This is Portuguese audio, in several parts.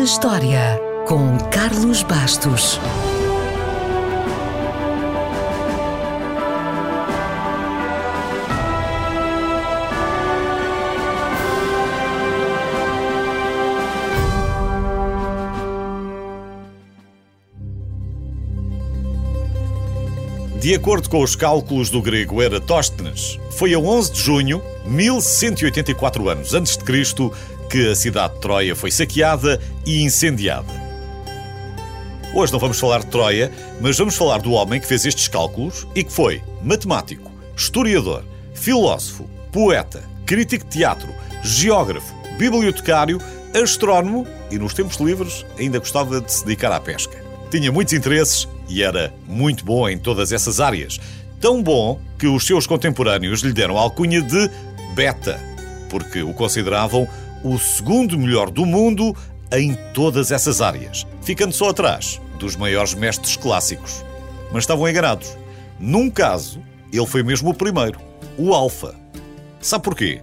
na História, com Carlos Bastos. De acordo com os cálculos do grego Eratóstenes, foi a 11 de junho, 1184 anos antes de Cristo, que a cidade de Troia foi saqueada e incendiada. Hoje não vamos falar de Troia, mas vamos falar do homem que fez estes cálculos e que foi matemático, historiador, filósofo, poeta, crítico de teatro, geógrafo, bibliotecário, astrónomo e, nos tempos livres, ainda gostava de se dedicar à pesca. Tinha muitos interesses e era muito bom em todas essas áreas. Tão bom que os seus contemporâneos lhe deram a alcunha de Beta, porque o consideravam o segundo melhor do mundo em todas essas áreas, ficando só atrás dos maiores mestres clássicos. Mas estavam enganados. Num caso, ele foi mesmo o primeiro, o Alfa. Sabe porquê?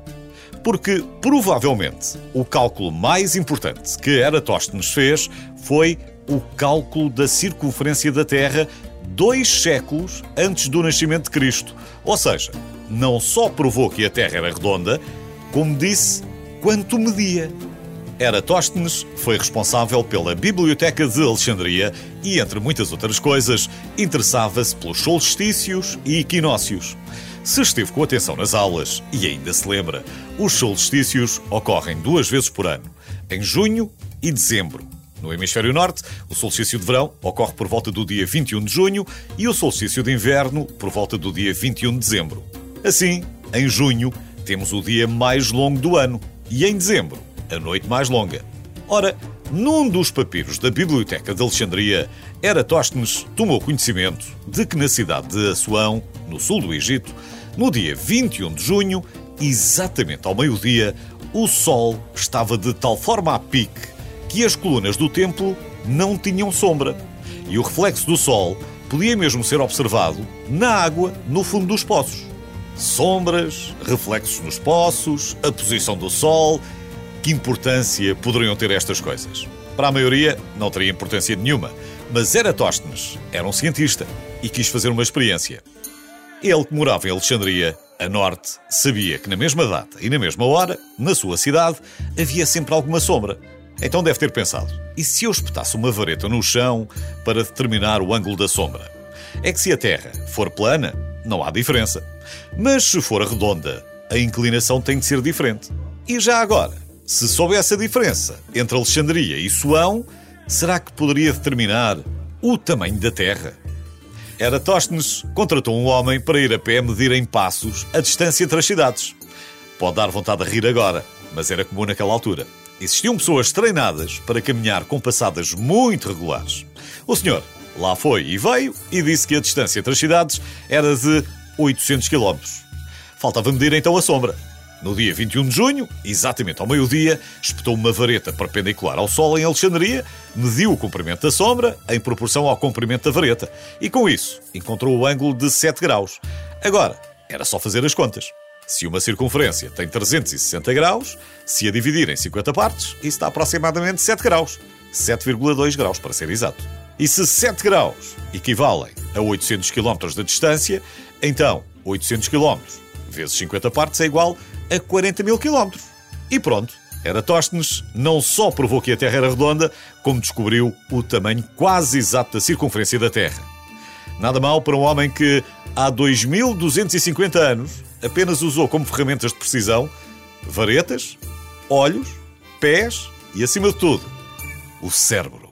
Porque provavelmente o cálculo mais importante que Eratóstenes fez foi o cálculo da circunferência da Terra dois séculos antes do nascimento de Cristo. Ou seja, não só provou que a Terra era redonda, como disse quanto media. Eratóstenes foi responsável pela Biblioteca de Alexandria e, entre muitas outras coisas, interessava-se pelos solstícios e equinócios. Se esteve com atenção nas aulas e ainda se lembra, os solstícios ocorrem duas vezes por ano, em junho e dezembro. No hemisfério norte, o solstício de verão ocorre por volta do dia 21 de junho e o solstício de inverno por volta do dia 21 de dezembro. Assim, em junho, temos o dia mais longo do ano e em dezembro, a noite mais longa. Ora, num dos papiros da Biblioteca de Alexandria, Eratóstenes tomou conhecimento de que na cidade de Assuão, no sul do Egito, no dia 21 de junho, exatamente ao meio-dia, o sol estava de tal forma a pique que as colunas do templo não tinham sombra. E o reflexo do sol podia mesmo ser observado na água no fundo dos poços. Sombras, reflexos nos poços, a posição do sol. Que importância poderiam ter estas coisas? Para a maioria, não teria importância nenhuma. Mas Eratóstenes era um cientista e quis fazer uma experiência. Ele, que morava em Alexandria, a norte, sabia que na mesma data e na mesma hora, na sua cidade, havia sempre alguma sombra. Então deve ter pensado: e se eu espetasse uma vareta no chão para determinar o ângulo da sombra? É que se a Terra for plana, não há diferença. Mas se for redonda, a inclinação tem de ser diferente. E já agora, se soubesse a diferença entre Alexandria e Suão, será que poderia determinar o tamanho da Terra? Eratóstenes contratou um homem para ir a pé medir em passos a distância entre as cidades. Pode dar vontade de rir agora, mas era comum naquela altura. Existiam pessoas treinadas para caminhar com passadas muito regulares. O senhor lá foi e veio e disse que a distância entre as cidades era de 800 km. Faltava medir então a sombra. No dia 21 de junho, exatamente ao meio-dia, espetou uma vareta perpendicular ao Sol em Alexandria, mediu o comprimento da sombra em proporção ao comprimento da vareta e, com isso, encontrou o ângulo de 7 graus. Agora, era só fazer as contas. Se uma circunferência tem 360 graus, se a dividir em 50 partes, isso dá aproximadamente 7 graus. 7,2 graus, para ser exato. E se 7 graus equivalem a 800 km de distância, então 800 km vezes 50 partes é igual a 40 mil km. E pronto, Eratóstenes não só provou que a Terra era redonda, como descobriu o tamanho quase exato da circunferência da Terra. Nada mal para um homem que, há 2250 anos, apenas usou como ferramentas de precisão varetas, olhos, pés e, acima de tudo, o cérebro.